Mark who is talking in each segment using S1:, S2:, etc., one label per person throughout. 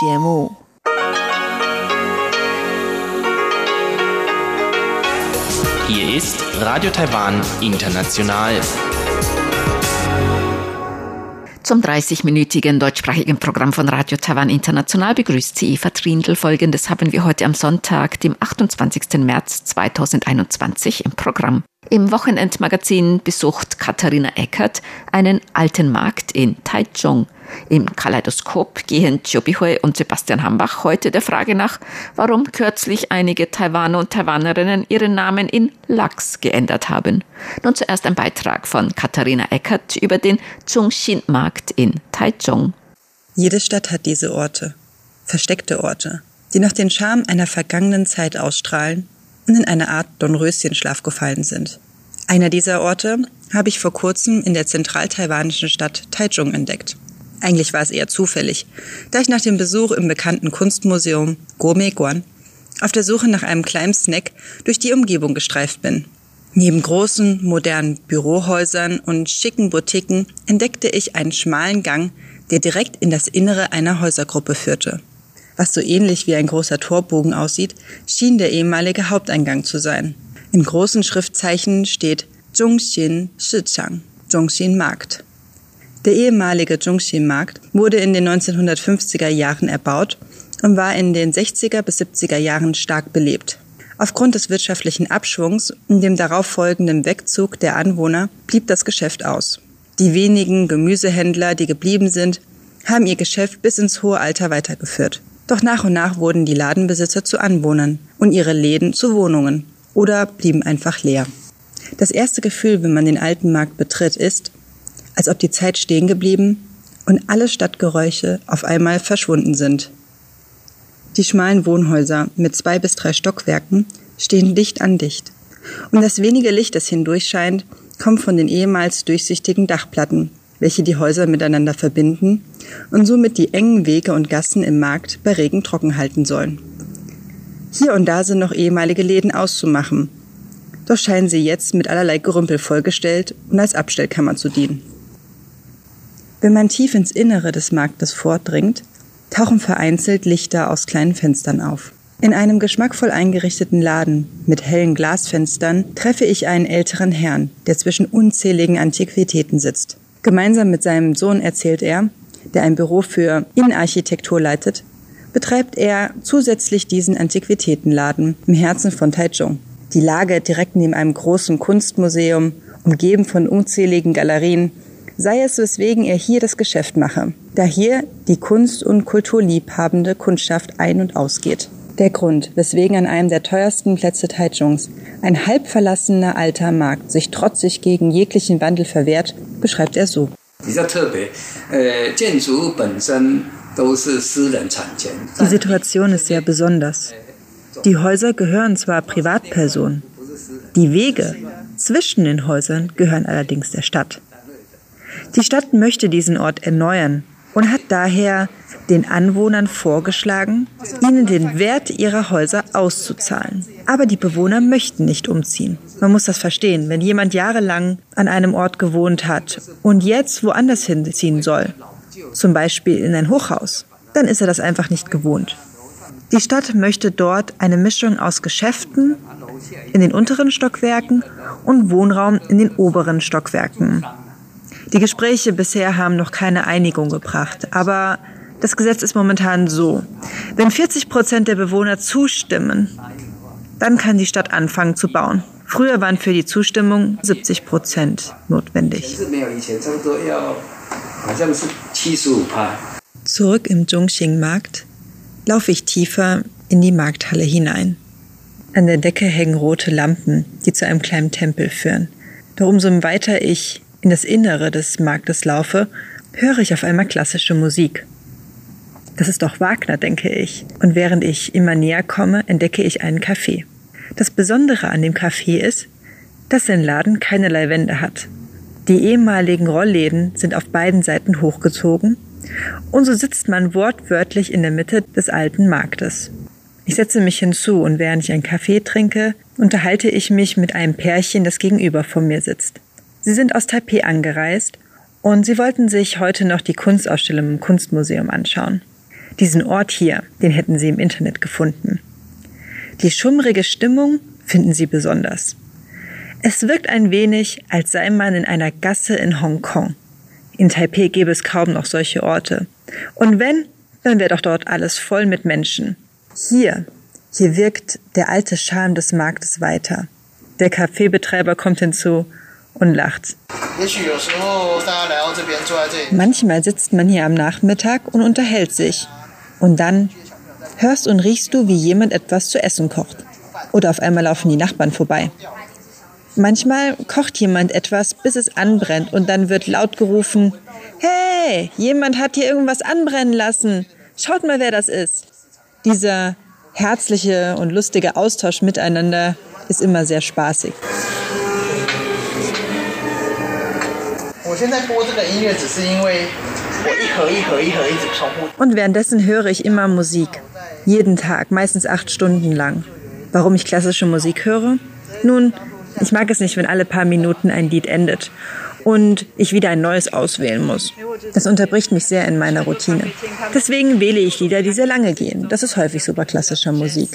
S1: 节目。
S2: Hier ist Radio Taiwan International.
S1: Zum 30-minütigen deutschsprachigen Programm von Radio Taiwan International begrüßt sie Eva Trindl. Folgendes haben wir heute am Sonntag, dem 28. März 2021 im Programm. Im Wochenendmagazin besucht Katharina Eckert einen alten Markt in Taichung. Im Kaleidoskop gehen Chobihui und Sebastian Hambach heute der Frage nach, warum kürzlich einige Taiwaner und Taiwanerinnen ihren Namen in Lachs geändert haben. Nun zuerst ein Beitrag von Katharina Eckert über den Zhongxin-Markt in Taichung.
S3: Jede Stadt hat diese Orte, versteckte Orte, die noch den Charme einer vergangenen Zeit ausstrahlen und in eine Art Dornröschenschlaf gefallen sind. Einer dieser Orte habe ich vor kurzem in der zentral-taiwanischen Stadt Taichung entdeckt. Eigentlich war es eher zufällig, da ich nach dem Besuch im bekannten Kunstmuseum Guomeguan auf der Suche nach einem kleinen Snack durch die Umgebung gestreift bin. Neben großen, modernen Bürohäusern und schicken Boutiquen entdeckte ich einen schmalen Gang, der direkt in das Innere einer Häusergruppe führte. Was so ähnlich wie ein großer Torbogen aussieht, schien der ehemalige Haupteingang zu sein. In großen Schriftzeichen steht Zhongxin Shichang, Zhongxin Markt. Der ehemalige Zhongxin Markt wurde in den 1950er Jahren erbaut und war in den 60er bis 70er Jahren stark belebt. Aufgrund des wirtschaftlichen Abschwungs und dem darauffolgenden Wegzug der Anwohner blieb das Geschäft aus. Die wenigen Gemüsehändler, die geblieben sind, haben ihr Geschäft bis ins hohe Alter weitergeführt. Doch nach und nach wurden die Ladenbesitzer zu Anwohnern und ihre Läden zu Wohnungen oder blieben einfach leer. Das erste Gefühl, wenn man den alten Markt betritt, ist, als ob die Zeit stehen geblieben und alle Stadtgeräusche auf einmal verschwunden sind. Die schmalen Wohnhäuser mit zwei bis drei Stockwerken stehen dicht an dicht. Und das wenige Licht, das hindurchscheint, kommt von den ehemals durchsichtigen Dachplatten, welche die Häuser miteinander verbinden und somit die engen Wege und Gassen im Markt bei Regen trocken halten sollen. Hier und da sind noch ehemalige Läden auszumachen, doch scheinen sie jetzt mit allerlei Gerümpel vollgestellt und als Abstellkammer zu dienen. Wenn man tief ins Innere des Marktes vordringt, tauchen vereinzelt Lichter aus kleinen Fenstern auf. In einem geschmackvoll eingerichteten Laden mit hellen Glasfenstern treffe ich einen älteren Herrn, der zwischen unzähligen Antiquitäten sitzt. Gemeinsam mit seinem Sohn erzählt er, der ein Büro für Innenarchitektur leitet, betreibt er zusätzlich diesen Antiquitätenladen im Herzen von Taichung. Die Lage direkt neben einem großen Kunstmuseum, umgeben von unzähligen Galerien, sei es weswegen er hier das Geschäft mache, da hier die Kunst- und Kulturliebhabende Kundschaft ein- und ausgeht. Der Grund, weswegen an einem der teuersten Plätze Taichungs ein halb verlassener alter Markt sich trotzig gegen jeglichen Wandel verwehrt, beschreibt er so. Die Situation ist sehr besonders. Die Häuser gehören zwar Privatpersonen, die Wege zwischen den Häusern gehören allerdings der Stadt. Die Stadt möchte diesen Ort erneuern und hat daher den Anwohnern vorgeschlagen, ihnen den Wert ihrer Häuser auszuzahlen. Aber die Bewohner möchten nicht umziehen. Man muss das verstehen, wenn jemand jahrelang an einem Ort gewohnt hat und jetzt woanders hinziehen soll, zum Beispiel in ein Hochhaus, dann ist er das einfach nicht gewohnt. Die Stadt möchte dort eine Mischung aus Geschäften in den unteren Stockwerken und Wohnraum in den oberen Stockwerken. Die Gespräche bisher haben noch keine Einigung gebracht, aber das Gesetz ist momentan so. Wenn 40 Prozent der Bewohner zustimmen, dann kann die Stadt anfangen zu bauen. Früher waren für die Zustimmung 70 Prozent notwendig. Zurück im Zhongxing-Markt laufe ich tiefer in die Markthalle hinein. An der Decke hängen rote Lampen, die zu einem kleinen Tempel führen. Doch umso weiter ich in das Innere des Marktes laufe, höre ich auf einmal klassische Musik. Das ist doch Wagner, denke ich. Und während ich immer näher komme, entdecke ich einen Café. Das Besondere an dem Café ist, dass sein Laden keinerlei Wände hat. Die ehemaligen Rollläden sind auf beiden Seiten hochgezogen und so sitzt man wortwörtlich in der Mitte des alten Marktes. Ich setze mich hinzu und während ich einen Kaffee trinke, unterhalte ich mich mit einem Pärchen, das gegenüber von mir sitzt. Sie sind aus Taipei angereist und sie wollten sich heute noch die Kunstausstellung im Kunstmuseum anschauen. Diesen Ort hier, den hätten sie im Internet gefunden. Die schummrige Stimmung finden sie besonders. Es wirkt ein wenig, als sei man in einer Gasse in Hongkong. In Taipei gäbe es kaum noch solche Orte. Und wenn, dann wäre doch dort alles voll mit Menschen. Hier, hier wirkt der alte Charme des Marktes weiter. Der Kaffeebetreiber kommt hinzu und lacht. Manchmal sitzt man hier am Nachmittag und unterhält sich. Und dann hörst und riechst du, wie jemand etwas zu essen kocht. Oder auf einmal laufen die Nachbarn vorbei. Manchmal kocht jemand etwas, bis es anbrennt und dann wird laut gerufen, Hey, jemand hat hier irgendwas anbrennen lassen. Schaut mal, wer das ist. Dieser herzliche und lustige Austausch miteinander ist immer sehr spaßig. Und währenddessen höre ich immer Musik. Jeden Tag, meistens acht Stunden lang. Warum ich klassische Musik höre? Nun, ich mag es nicht, wenn alle paar Minuten ein Lied endet und ich wieder ein neues auswählen muss. Das unterbricht mich sehr in meiner Routine. Deswegen wähle ich Lieder, die sehr lange gehen. Das ist häufig bei klassischer Musik.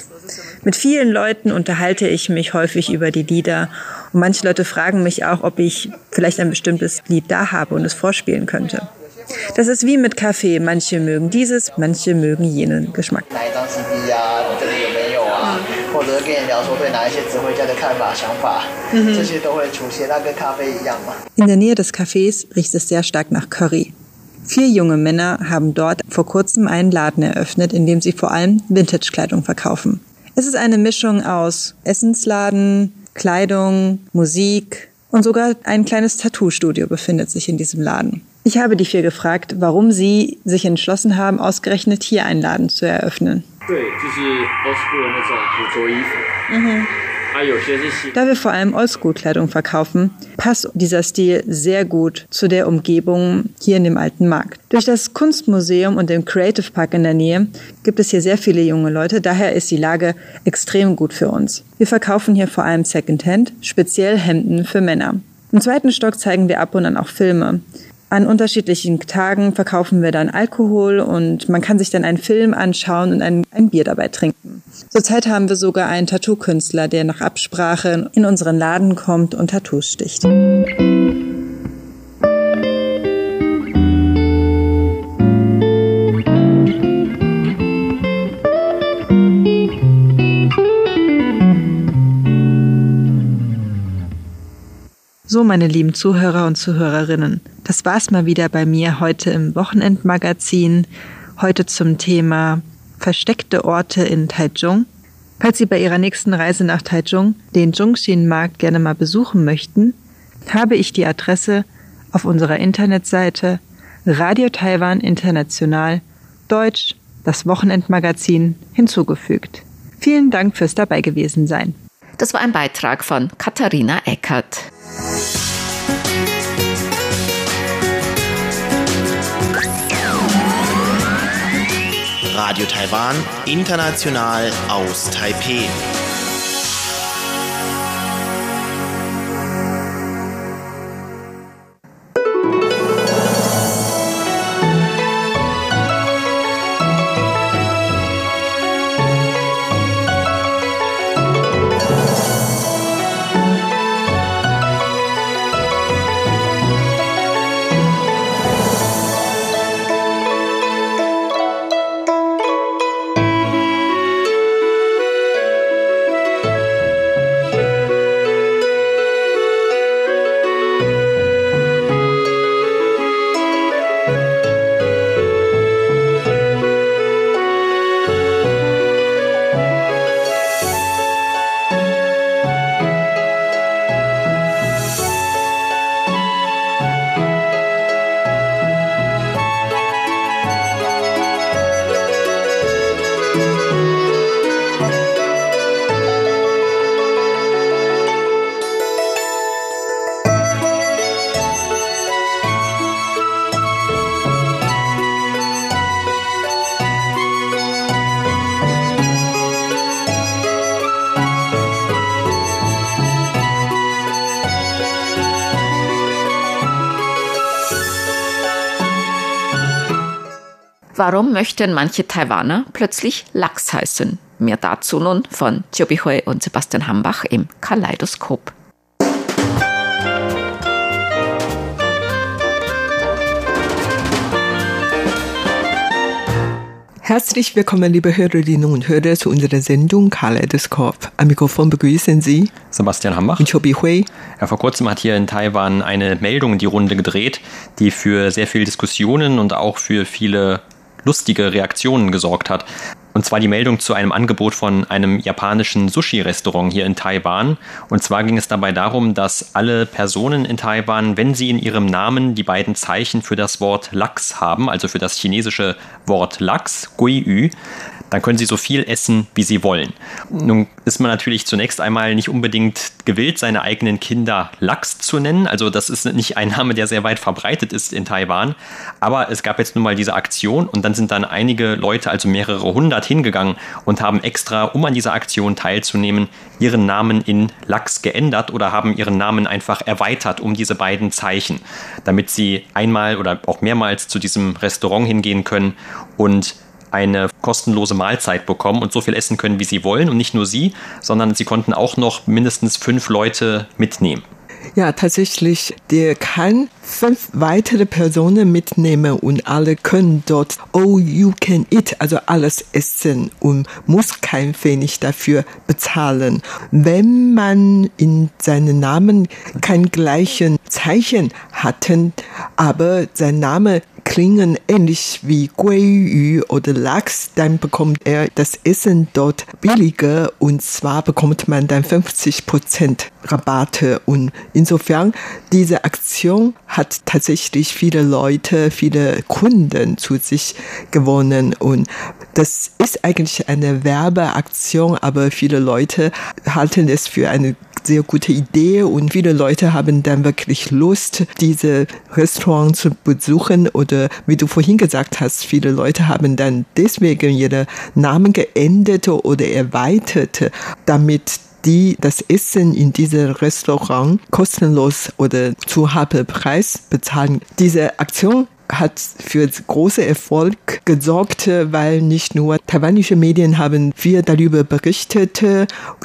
S3: Mit vielen Leuten unterhalte ich mich häufig über die Lieder und manche Leute fragen mich auch, ob ich vielleicht ein bestimmtes Lied da habe und es vorspielen könnte. Das ist wie mit Kaffee. Manche mögen dieses, manche mögen jenen Geschmack. In der Nähe des Cafés riecht es sehr stark nach Curry. Vier junge Männer haben dort vor kurzem einen Laden eröffnet, in dem sie vor allem Vintage-Kleidung verkaufen. Es ist eine Mischung aus Essensladen, Kleidung, Musik und sogar ein kleines Tattoo-Studio befindet sich in diesem Laden. Ich habe die vier gefragt, warum sie sich entschlossen haben, ausgerechnet hier einen Laden zu eröffnen. Mhm. Da wir vor allem Oldschool-Kleidung verkaufen, passt dieser Stil sehr gut zu der Umgebung hier in dem alten Markt. Durch das Kunstmuseum und den Creative Park in der Nähe gibt es hier sehr viele junge Leute, daher ist die Lage extrem gut für uns. Wir verkaufen hier vor allem Secondhand, speziell Hemden für Männer. Im zweiten Stock zeigen wir ab und an auch Filme. An unterschiedlichen Tagen verkaufen wir dann Alkohol und man kann sich dann einen Film anschauen und ein, ein Bier dabei trinken. Zurzeit haben wir sogar einen Tattoo-Künstler, der nach Absprache in unseren Laden kommt und Tattoos sticht. So, meine lieben Zuhörer und Zuhörerinnen, das war's mal wieder bei mir heute im Wochenendmagazin. Heute zum Thema versteckte Orte in Taichung. Falls Sie bei Ihrer nächsten Reise nach Taichung den Zhongxin-Markt gerne mal besuchen möchten, habe ich die Adresse auf unserer Internetseite Radio Taiwan International Deutsch, das Wochenendmagazin, hinzugefügt. Vielen Dank fürs dabei gewesen sein.
S1: Das war ein Beitrag von Katharina Eckert.
S2: Radio Taiwan, international aus Taipeh.
S1: Warum möchten manche Taiwaner plötzlich Lachs heißen? Mehr dazu nun von Chobi Hui und Sebastian Hambach im Kaleidoskop.
S4: Herzlich willkommen, liebe Hörerinnen und Hörer, zu unserer Sendung Kaleidoskop. Am Mikrofon begrüßen Sie
S5: Sebastian Hambach
S4: und Chobi Hui.
S5: Ja, vor kurzem hat hier in Taiwan eine Meldung in die Runde gedreht, die für sehr viel Diskussionen und auch für viele lustige Reaktionen gesorgt hat. Und zwar die Meldung zu einem Angebot von einem japanischen Sushi-Restaurant hier in Taiwan. Und zwar ging es dabei darum, dass alle Personen in Taiwan, wenn sie in ihrem Namen die beiden Zeichen für das Wort Lachs haben, also für das chinesische Wort Lachs, Gui Yu, dann können sie so viel essen, wie sie wollen. Nun ist man natürlich zunächst einmal nicht unbedingt gewillt, seine eigenen Kinder Lachs zu nennen. Also das ist nicht ein Name, der sehr weit verbreitet ist in Taiwan. Aber es gab jetzt nun mal diese Aktion und dann sind dann einige Leute, also mehrere hundert, hingegangen und haben extra, um an dieser Aktion teilzunehmen, ihren Namen in Lachs geändert oder haben ihren Namen einfach erweitert um diese beiden Zeichen, damit sie einmal oder auch mehrmals zu diesem Restaurant hingehen können und eine kostenlose Mahlzeit bekommen und so viel essen können, wie sie wollen. Und nicht nur sie, sondern sie konnten auch noch mindestens fünf Leute mitnehmen.
S4: Ja, tatsächlich, der kann fünf weitere Personen mitnehmen und alle können dort all you can eat, also alles essen und muss kein Pfennig dafür bezahlen. Wenn man in seinem Namen kein gleichen Zeichen hatten, aber sein Name klingen ähnlich wie Guiyu oder Lachs, dann bekommt er das Essen dort billiger und zwar bekommt man dann 50 Prozent Rabatte. Und insofern diese Aktion hat tatsächlich viele Leute, viele Kunden zu sich gewonnen. Und das ist eigentlich eine Werbeaktion, aber viele Leute halten es für eine sehr gute Idee und viele Leute haben dann wirklich Lust, diese Restaurants zu besuchen oder wie du vorhin gesagt hast, viele Leute haben dann deswegen ihre Namen geändert oder erweitert, damit die das Essen in diesem Restaurant kostenlos oder zu Preis bezahlen. Diese Aktion hat für große Erfolg gesorgt, weil nicht nur taiwanische Medien haben viel darüber berichtet,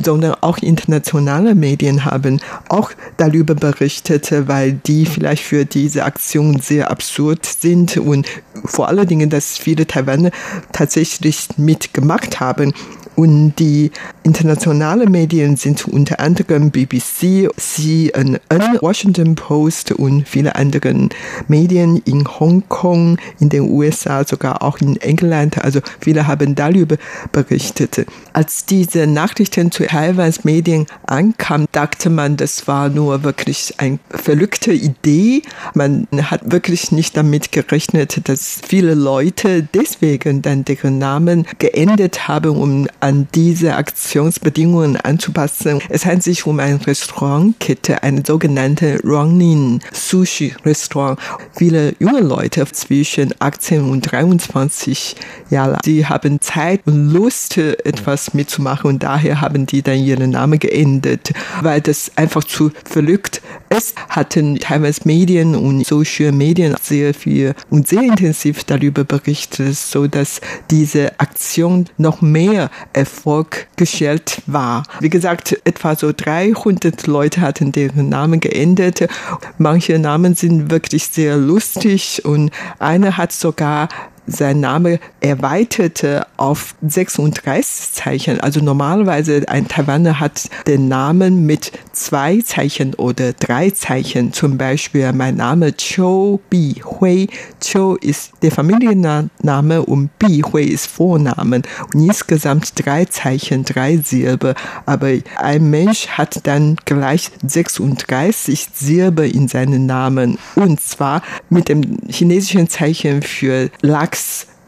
S4: sondern auch internationale Medien haben auch darüber berichtet, weil die vielleicht für diese Aktion sehr absurd sind und vor allen Dingen, dass viele Taiwaner tatsächlich mitgemacht haben. Und die internationalen Medien sind unter anderem BBC, CNN, Washington Post und viele andere Medien in Hongkong, in den USA, sogar auch in England. Also viele haben darüber berichtet. Als diese Nachrichten zu Taiwans Medien ankamen, dachte man, das war nur wirklich eine verrückte Idee. Man hat wirklich nicht damit gerechnet, dass viele Leute deswegen dann deren Namen geändert haben, um an diese Aktionsbedingungen anzupassen. Es handelt sich um eine Restaurantkette, eine sogenannte Ronin Sushi Restaurant. Viele junge Leute zwischen 18 und 23 Jahren, die haben Zeit und Lust, etwas mitzumachen und daher haben die dann ihren Namen geändert, weil das einfach zu verrückt ist. Hatten teilweise Medien und Social Medien sehr viel und sehr intensiv darüber berichtet, so dass diese Aktion noch mehr Erfolg geschält war. Wie gesagt, etwa so 300 Leute hatten deren Namen geändert. Manche Namen sind wirklich sehr lustig und einer hat sogar sein Name erweiterte auf 36 Zeichen. Also normalerweise ein Taiwaner hat den Namen mit zwei Zeichen oder drei Zeichen. Zum Beispiel mein Name Chou Bi Hui. Chou ist der Familienname und Bi Hui ist Vornamen. Und insgesamt drei Zeichen, drei Silben. Aber ein Mensch hat dann gleich 36 Silben in seinen Namen. Und zwar mit dem chinesischen Zeichen für Lachs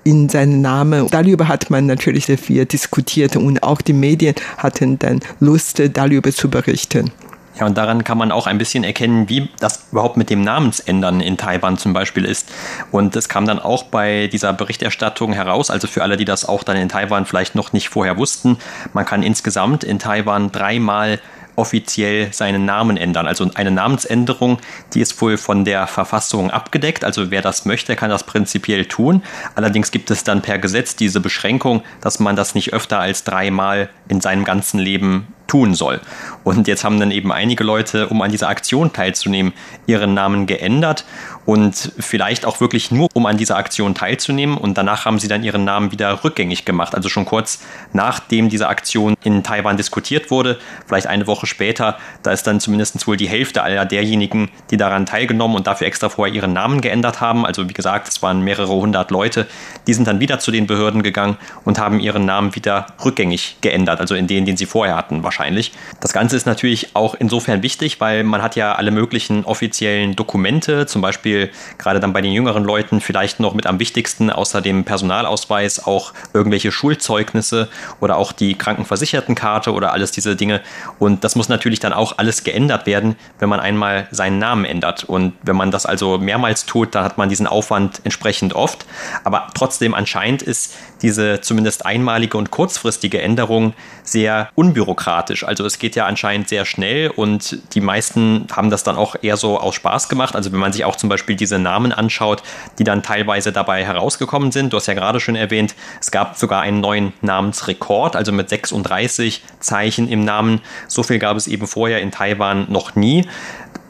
S4: in seinen Namen. Darüber hat man natürlich sehr viel diskutiert und auch die Medien hatten dann Lust, darüber zu berichten.
S5: Ja, und daran kann man auch ein bisschen erkennen, wie das überhaupt mit dem Namensändern in Taiwan zum Beispiel ist. Und es kam dann auch bei dieser Berichterstattung heraus, also für alle, die das auch dann in Taiwan vielleicht noch nicht vorher wussten, man kann insgesamt in Taiwan dreimal offiziell seinen Namen ändern. Also eine Namensänderung, die ist wohl von der Verfassung abgedeckt. Also wer das möchte, kann das prinzipiell tun. Allerdings gibt es dann per Gesetz diese Beschränkung, dass man das nicht öfter als dreimal in seinem ganzen Leben tun soll. Und jetzt haben dann eben einige Leute, um an dieser Aktion teilzunehmen, ihren Namen geändert und vielleicht auch wirklich nur, um an dieser Aktion teilzunehmen. Und danach haben sie dann ihren Namen wieder rückgängig gemacht. Also schon kurz nachdem diese Aktion in Taiwan diskutiert wurde, vielleicht eine Woche später, da ist dann zumindest wohl die Hälfte aller derjenigen, die daran teilgenommen und dafür extra vorher ihren Namen geändert haben. Also wie gesagt, es waren mehrere hundert Leute, die sind dann wieder zu den Behörden gegangen und haben ihren Namen wieder rückgängig geändert, also in den, den sie vorher hatten wahrscheinlich. Das Ganze ist natürlich auch insofern wichtig, weil man hat ja alle möglichen offiziellen Dokumente, zum Beispiel gerade dann bei den jüngeren Leuten vielleicht noch mit am wichtigsten außer dem Personalausweis auch irgendwelche Schulzeugnisse oder auch die Krankenversichertenkarte oder alles diese Dinge. Und das muss natürlich dann auch alles geändert werden, wenn man einmal seinen Namen ändert. Und wenn man das also mehrmals tut, dann hat man diesen Aufwand entsprechend oft. Aber trotzdem anscheinend ist diese zumindest einmalige und kurzfristige Änderung sehr unbürokratisch. Also es geht ja anscheinend sehr schnell und die meisten haben das dann auch eher so aus Spaß gemacht. Also wenn man sich auch zum Beispiel diese Namen anschaut, die dann teilweise dabei herausgekommen sind. Du hast ja gerade schon erwähnt, es gab sogar einen neuen Namensrekord, also mit 36 Zeichen im Namen. So viel gab es eben vorher in Taiwan noch nie.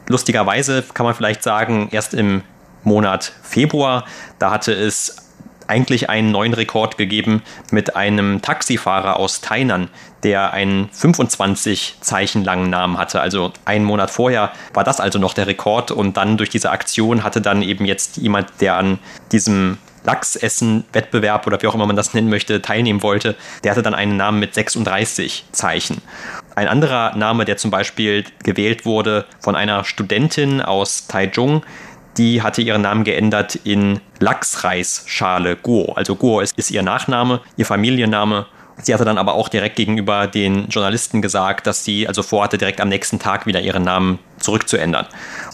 S5: Lustigerweise kann man vielleicht sagen, erst im Monat Februar, da hatte es eigentlich einen neuen Rekord gegeben mit einem Taxifahrer aus Tainan, der einen 25 Zeichen langen Namen hatte. Also einen Monat vorher war das also noch der Rekord und dann durch diese Aktion hatte dann eben jetzt jemand, der an diesem Lachsessen-Wettbewerb oder wie auch immer man das nennen möchte, teilnehmen wollte, der hatte dann einen Namen mit 36 Zeichen. Ein anderer Name, der zum Beispiel gewählt wurde von einer Studentin aus Taichung, die hatte ihren Namen geändert in Lachsreisschale Guo. Also Guo ist, ist ihr Nachname, ihr Familienname. Sie hatte dann aber auch direkt gegenüber den Journalisten gesagt, dass sie also vorhatte, direkt am nächsten Tag wieder ihren Namen zurückzuändern.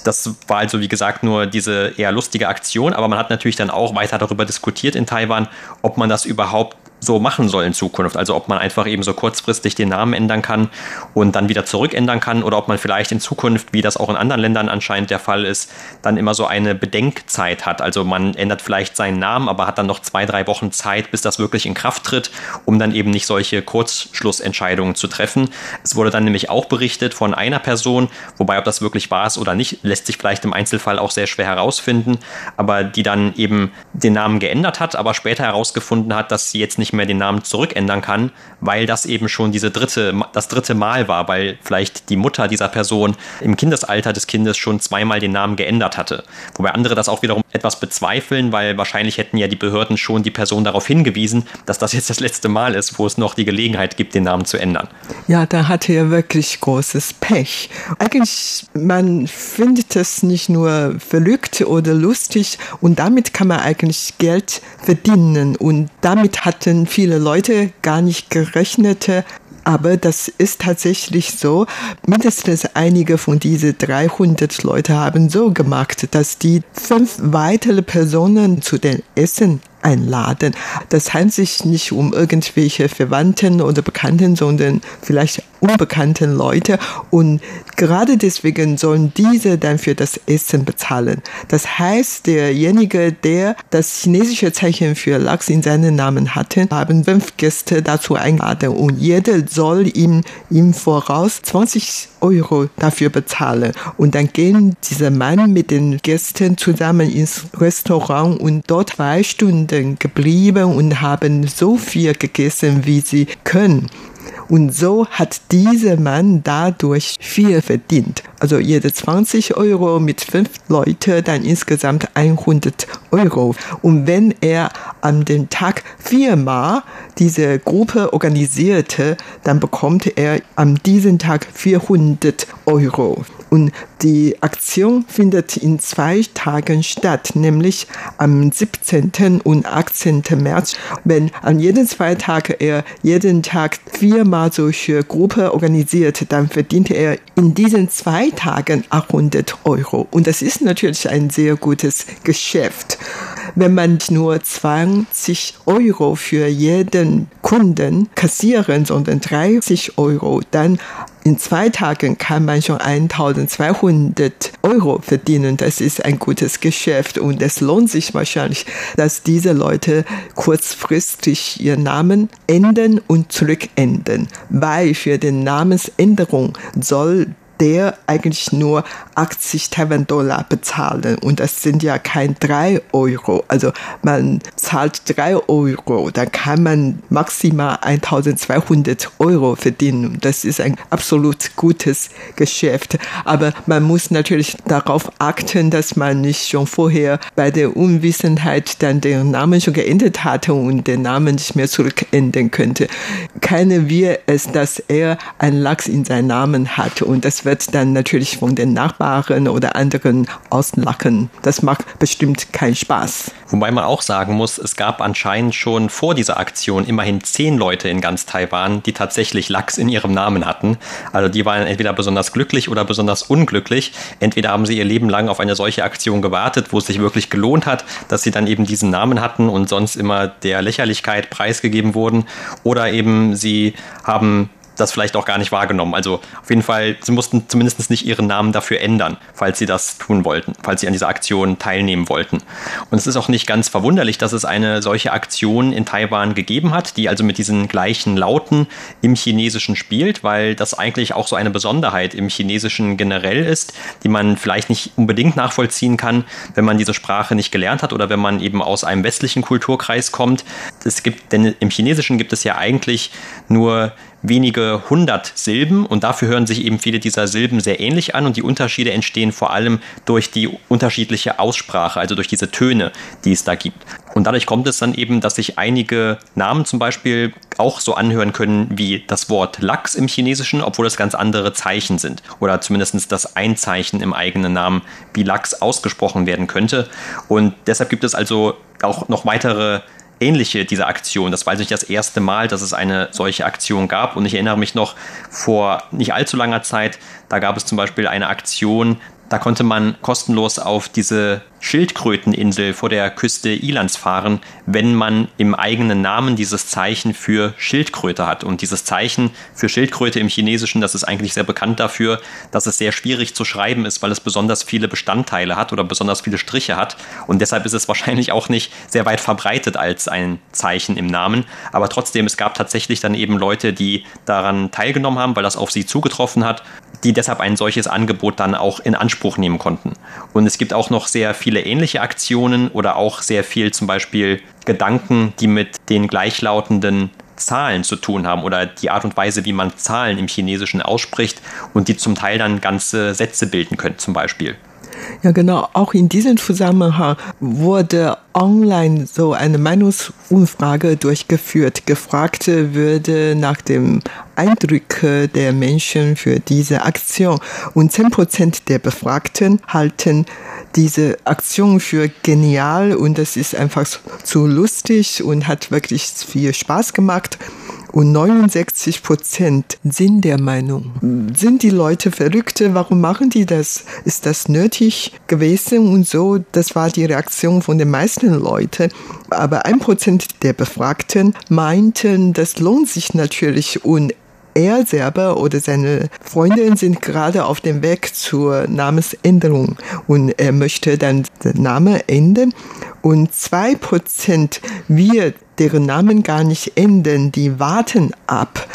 S5: Das war also, wie gesagt, nur diese eher lustige Aktion, aber man hat natürlich dann auch weiter darüber diskutiert in Taiwan, ob man das überhaupt so machen soll in Zukunft. Also ob man einfach eben so kurzfristig den Namen ändern kann und dann wieder zurückändern kann oder ob man vielleicht in Zukunft, wie das auch in anderen Ländern anscheinend der Fall ist, dann immer so eine Bedenkzeit hat. Also man ändert vielleicht seinen Namen, aber hat dann noch zwei, drei Wochen Zeit, bis das wirklich in Kraft tritt, um dann eben nicht solche Kurzschlussentscheidungen zu treffen. Es wurde dann nämlich auch berichtet von einer Person, wobei ob das wirklich war es oder nicht, lässt sich vielleicht im Einzelfall auch sehr schwer herausfinden, aber die dann eben den Namen geändert hat, aber später herausgefunden hat, dass sie jetzt nicht nicht mehr den Namen zurückändern kann, weil das eben schon diese dritte, das dritte Mal war, weil vielleicht die Mutter dieser Person im Kindesalter des Kindes schon zweimal den Namen geändert hatte. Wobei andere das auch wiederum etwas bezweifeln, weil wahrscheinlich hätten ja die Behörden schon die Person darauf hingewiesen, dass das jetzt das letzte Mal ist, wo es noch die Gelegenheit gibt, den Namen zu ändern.
S4: Ja, da hatte er wirklich großes Pech. Eigentlich, man findet es nicht nur verrückt oder lustig und damit kann man eigentlich Geld verdienen und damit hatten viele Leute gar nicht gerechnete. Aber das ist tatsächlich so. Mindestens einige von diesen 300 Leute haben so gemacht, dass die fünf weitere Personen zu den Essen einladen. Das handelt sich nicht um irgendwelche Verwandten oder Bekannten, sondern vielleicht unbekannten Leute. Und gerade deswegen sollen diese dann für das Essen bezahlen. Das heißt, derjenige, der das chinesische Zeichen für Lachs in seinem Namen hatte, haben fünf Gäste dazu eingeladen und jeder soll ihm im Voraus 20 Euro dafür bezahlen. Und dann gehen dieser Mann mit den Gästen zusammen ins Restaurant und dort zwei Stunden geblieben und haben so viel gegessen, wie sie können. Und so hat dieser Mann dadurch viel verdient. Also jede 20 Euro mit fünf Leuten, dann insgesamt 100 Euro. Und wenn er an dem Tag viermal diese Gruppe organisierte, dann bekommt er an diesem Tag 400 Euro. Und die Aktion findet in zwei Tagen statt, nämlich am 17. und 18. März. Wenn an jeden zwei Tagen er jeden Tag viermal solche Gruppe organisiert, dann verdient er in diesen zwei Tagen 800 Euro. Und das ist natürlich ein sehr gutes Geschäft. Wenn man nur 20 Euro für jeden Kunden kassieren, sondern 30 Euro, dann in zwei Tagen kann man schon 1200 Euro verdienen. Das ist ein gutes Geschäft und es lohnt sich wahrscheinlich, dass diese Leute kurzfristig ihren Namen ändern und zurückändern, weil für den Namensänderung soll der eigentlich nur 80 Taiwan Dollar bezahlen und das sind ja kein 3 Euro. Also man zahlt 3 Euro, dann kann man maximal 1200 Euro verdienen. Das ist ein absolut gutes Geschäft. Aber man muss natürlich darauf achten, dass man nicht schon vorher bei der Unwissenheit dann den Namen schon geändert hatte und den Namen nicht mehr zurückändern könnte. Kennen wir es, dass er ein Lachs in seinem Namen hat und das wird dann natürlich von den Nachbarn oder anderen auslachen. Das macht bestimmt keinen Spaß.
S5: Wobei man auch sagen muss, es gab anscheinend schon vor dieser Aktion immerhin zehn Leute in ganz Taiwan, die tatsächlich Lachs in ihrem Namen hatten. Also die waren entweder besonders glücklich oder besonders unglücklich. Entweder haben sie ihr Leben lang auf eine solche Aktion gewartet, wo es sich wirklich gelohnt hat, dass sie dann eben diesen Namen hatten und sonst immer der Lächerlichkeit preisgegeben wurden. Oder eben sie haben das vielleicht auch gar nicht wahrgenommen. Also auf jeden Fall, sie mussten zumindest nicht ihren Namen dafür ändern, falls sie das tun wollten, falls sie an dieser Aktion teilnehmen wollten. Und es ist auch nicht ganz verwunderlich, dass es eine solche Aktion in Taiwan gegeben hat, die also mit diesen gleichen Lauten im Chinesischen spielt, weil das eigentlich auch so eine Besonderheit im Chinesischen generell ist, die man vielleicht nicht unbedingt nachvollziehen kann, wenn man diese Sprache nicht gelernt hat oder wenn man eben aus einem westlichen Kulturkreis kommt. Es gibt, denn im Chinesischen gibt es ja eigentlich nur wenige hundert Silben und dafür hören sich eben viele dieser Silben sehr ähnlich an und die Unterschiede entstehen vor allem durch die unterschiedliche Aussprache, also durch diese Töne, die es da gibt. Und dadurch kommt es dann eben, dass sich einige Namen zum Beispiel auch so anhören können wie das Wort Lachs im Chinesischen, obwohl es ganz andere Zeichen sind. Oder zumindest das Einzeichen im eigenen Namen wie Lachs ausgesprochen werden könnte. Und deshalb gibt es also auch noch weitere ähnliche dieser Aktion. Das war also nicht das erste Mal, dass es eine solche Aktion gab. Und ich erinnere mich noch vor nicht allzu langer Zeit, da gab es zum Beispiel eine Aktion, da konnte man kostenlos auf diese Schildkröteninsel vor der Küste Ilands fahren, wenn man im eigenen Namen dieses Zeichen für Schildkröte hat. Und dieses Zeichen für Schildkröte im Chinesischen, das ist eigentlich sehr bekannt dafür, dass es sehr schwierig zu schreiben ist, weil es besonders viele Bestandteile hat oder besonders viele Striche hat. Und deshalb ist es wahrscheinlich auch nicht sehr weit verbreitet als ein Zeichen im Namen. Aber trotzdem, es gab tatsächlich dann eben Leute, die daran teilgenommen haben, weil das auf sie zugetroffen hat, die deshalb ein solches Angebot dann auch in Anspruch nehmen konnten. Und es gibt auch noch sehr viele viele ähnliche Aktionen oder auch sehr viel zum Beispiel Gedanken, die mit den gleichlautenden Zahlen zu tun haben oder die Art und Weise, wie man Zahlen im Chinesischen ausspricht und die zum Teil dann ganze Sätze bilden können zum Beispiel.
S4: Ja, genau. Auch in diesem Zusammenhang wurde online so eine Meinungsumfrage durchgeführt. Gefragt würde nach dem Eindruck der Menschen für diese Aktion. Und 10 Prozent der Befragten halten diese Aktion für genial und das ist einfach zu lustig und hat wirklich viel Spaß gemacht. Und 69 Prozent sind der Meinung, sind die Leute Verrückte? Warum machen die das? Ist das nötig gewesen? Und so, das war die Reaktion von den meisten Leuten. Aber ein Prozent der Befragten meinten, das lohnt sich natürlich und er selber oder seine Freundin sind gerade auf dem Weg zur Namensänderung und er möchte dann den Namen ändern und zwei Prozent wird deren Namen gar nicht ändern, die warten ab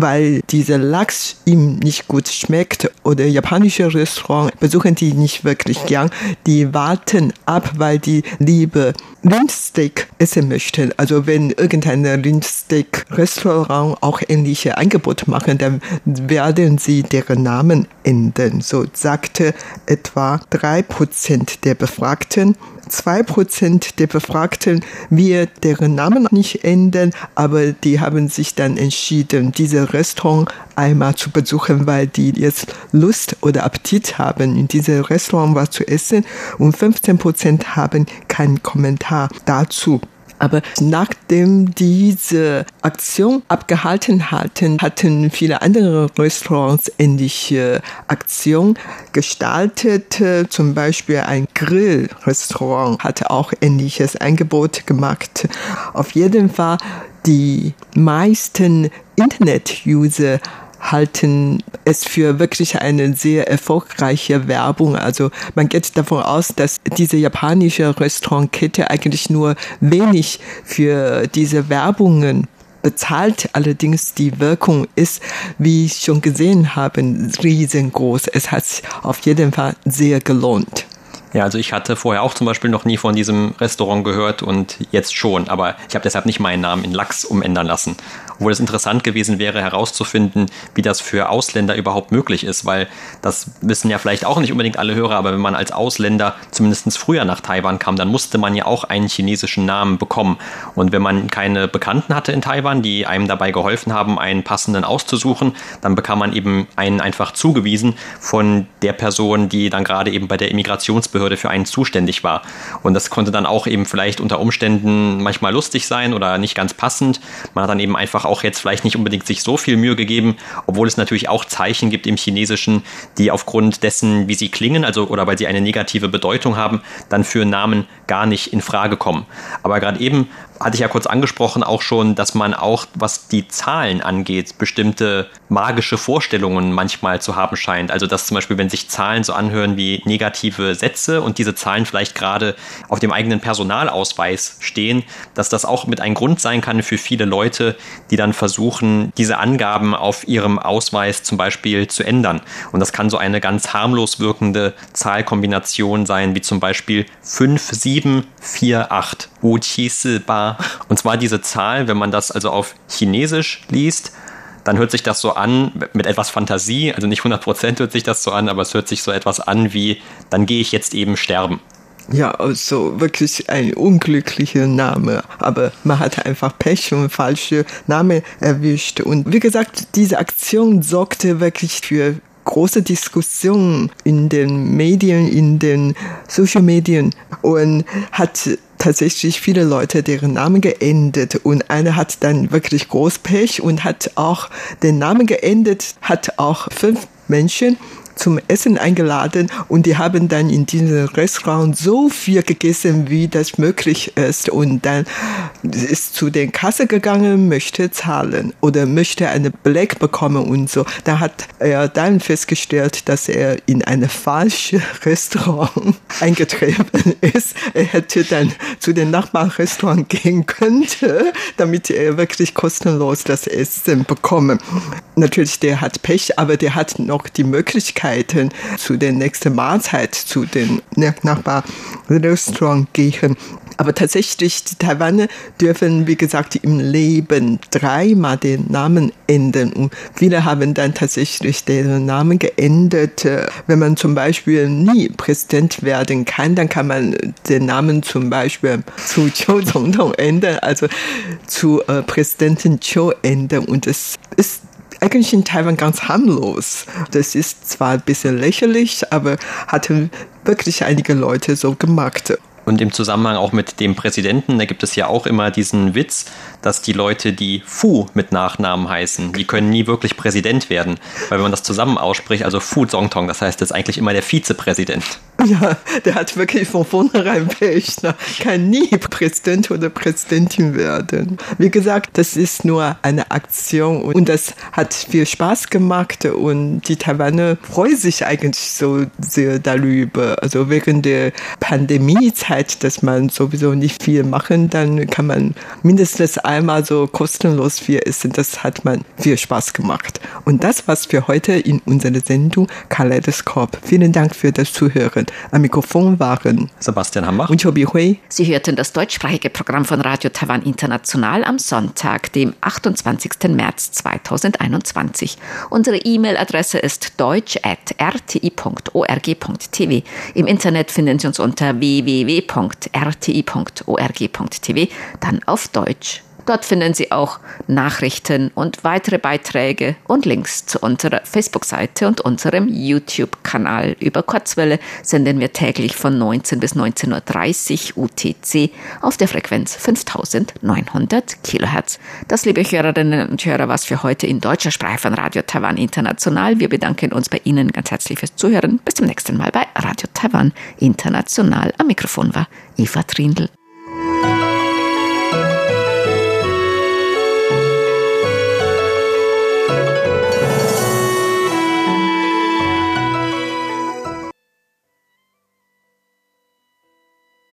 S4: weil dieser Lachs ihm nicht gut schmeckt oder japanische Restaurant besuchen die nicht wirklich gern. Die warten ab, weil die liebe Rindsteak essen möchten. Also wenn irgendein Rindsteak-Restaurant auch ähnliche Angebote machen, dann werden sie deren Namen ändern. So sagte etwa drei Prozent der Befragten. Zwei Prozent der Befragten wird deren Namen nicht ändern, aber die haben sich dann entschieden, diese Restaurant einmal zu besuchen, weil die jetzt Lust oder Appetit haben, in diesem Restaurant was zu essen und 15 Prozent haben keinen Kommentar dazu. Aber nachdem diese Aktion abgehalten hatten, hatten viele andere Restaurants ähnliche Aktionen gestaltet. Zum Beispiel ein Grillrestaurant hatte auch ähnliches Angebot gemacht. Auf jeden Fall die meisten Internet-User halten es für wirklich eine sehr erfolgreiche Werbung. Also man geht davon aus, dass diese japanische Restaurantkette eigentlich nur wenig für diese Werbungen bezahlt. Allerdings die Wirkung ist, wie ich schon gesehen habe, riesengroß. Es hat sich auf jeden Fall sehr gelohnt.
S5: Ja, also ich hatte vorher auch zum Beispiel noch nie von diesem Restaurant gehört und jetzt schon, aber ich habe deshalb nicht meinen Namen in Lachs umändern lassen obwohl es interessant gewesen wäre, herauszufinden, wie das für Ausländer überhaupt möglich ist, weil das wissen ja vielleicht auch nicht unbedingt alle Hörer, aber wenn man als Ausländer zumindest früher nach Taiwan kam, dann musste man ja auch einen chinesischen Namen bekommen. Und wenn man keine Bekannten hatte in Taiwan, die einem dabei geholfen haben, einen passenden auszusuchen, dann bekam man eben einen einfach zugewiesen von der Person, die dann gerade eben bei der Immigrationsbehörde für einen zuständig war. Und das konnte dann auch eben vielleicht unter Umständen manchmal lustig sein oder nicht ganz passend. Man hat dann eben einfach auch jetzt vielleicht nicht unbedingt sich so viel Mühe gegeben, obwohl es natürlich auch Zeichen gibt im Chinesischen, die aufgrund dessen, wie sie klingen, also oder weil sie eine negative Bedeutung haben, dann für Namen gar nicht in Frage kommen. Aber gerade eben hatte ich ja kurz angesprochen auch schon, dass man auch, was die Zahlen angeht, bestimmte magische Vorstellungen manchmal zu haben scheint. Also dass zum Beispiel, wenn sich Zahlen so anhören wie negative Sätze und diese Zahlen vielleicht gerade auf dem eigenen Personalausweis stehen, dass das auch mit ein Grund sein kann für viele Leute, die dann versuchen, diese Angaben auf ihrem Ausweis zum Beispiel zu ändern. Und das kann so eine ganz harmlos wirkende Zahlkombination sein, wie zum Beispiel 5748 Uqi Und zwar diese Zahl, wenn man das also auf Chinesisch liest, dann hört sich das so an, mit etwas Fantasie, also nicht 100% hört sich das so an, aber es hört sich so etwas an wie, dann gehe ich jetzt eben sterben.
S4: Ja, also wirklich ein unglücklicher Name. Aber man hat einfach Pech und falsche Name erwischt. Und wie gesagt, diese Aktion sorgte wirklich für große Diskussionen in den Medien, in den Social Medien und hat tatsächlich viele Leute deren Namen geändert und einer hat dann wirklich groß Pech und hat auch den Namen geändert, hat auch fünf Menschen zum Essen eingeladen und die haben dann in diesem Restaurant so viel gegessen, wie das möglich ist und dann ist zu den Kasse gegangen, möchte zahlen oder möchte eine Black bekommen und so. Da hat er dann festgestellt, dass er in ein falsches Restaurant eingetreten ist. Er hätte dann zu den Nachbarrestaurant gehen können, damit er wirklich kostenlos das Essen bekommen. Natürlich, der hat Pech, aber der hat noch die Möglichkeit, Möglichkeiten zu der nächsten Mahlzeit, zu den Nachbarrestaurant gehen. Aber tatsächlich, die Taiwaner dürfen, wie gesagt, im Leben dreimal den Namen ändern. Und viele haben dann tatsächlich den Namen geändert. Wenn man zum Beispiel nie Präsident werden kann, dann kann man den Namen zum Beispiel zu Chiu Zongtong ändern, also zu äh, Präsidentin Chiu ändern. Und es ist eigentlich in Taiwan ganz harmlos. Das ist zwar ein bisschen lächerlich, aber hatten wirklich einige Leute so gemacht.
S5: Und im Zusammenhang auch mit dem Präsidenten, da gibt es ja auch immer diesen Witz, dass die Leute, die Fu mit Nachnamen heißen, die können nie wirklich Präsident werden. Weil wenn man das zusammen ausspricht, also Fu Zongtong, das heißt, das ist eigentlich immer der Vizepräsident.
S4: Ja, der hat wirklich von vornherein Pech. Ne? Kann nie Präsident oder Präsidentin werden. Wie gesagt, das ist nur eine Aktion und das hat viel Spaß gemacht und die Taiwaner freuen sich eigentlich so sehr darüber. Also während der Pandemiezeit, dass man sowieso nicht viel machen, dann kann man mindestens einmal so kostenlos viel essen. Das hat man viel Spaß gemacht. Und das war's für heute in unserer Sendung Kaleidoskop. Vielen Dank für das Zuhören. Am Mikrofon waren
S5: Sebastian Hambach
S4: und Chobi Hui.
S1: Sie hörten das deutschsprachige Programm von Radio Taiwan International am Sonntag, dem 28. März 2021. Unsere E-Mail-Adresse ist deutsch.rti.org.tv. Im Internet finden Sie uns unter www.rti.org.tv, dann auf Deutsch. Dort finden Sie auch Nachrichten und weitere Beiträge und Links zu unserer Facebook-Seite und unserem YouTube-Kanal. Über Kurzwelle senden wir täglich von 19 bis 19.30 Uhr UTC auf der Frequenz 5900 Kilohertz. Das, liebe Hörerinnen und Hörer, was für heute in deutscher Sprache von Radio Taiwan International. Wir bedanken uns bei Ihnen ganz herzlich fürs Zuhören. Bis zum nächsten Mal bei Radio Taiwan International. Am Mikrofon war Eva Trindl.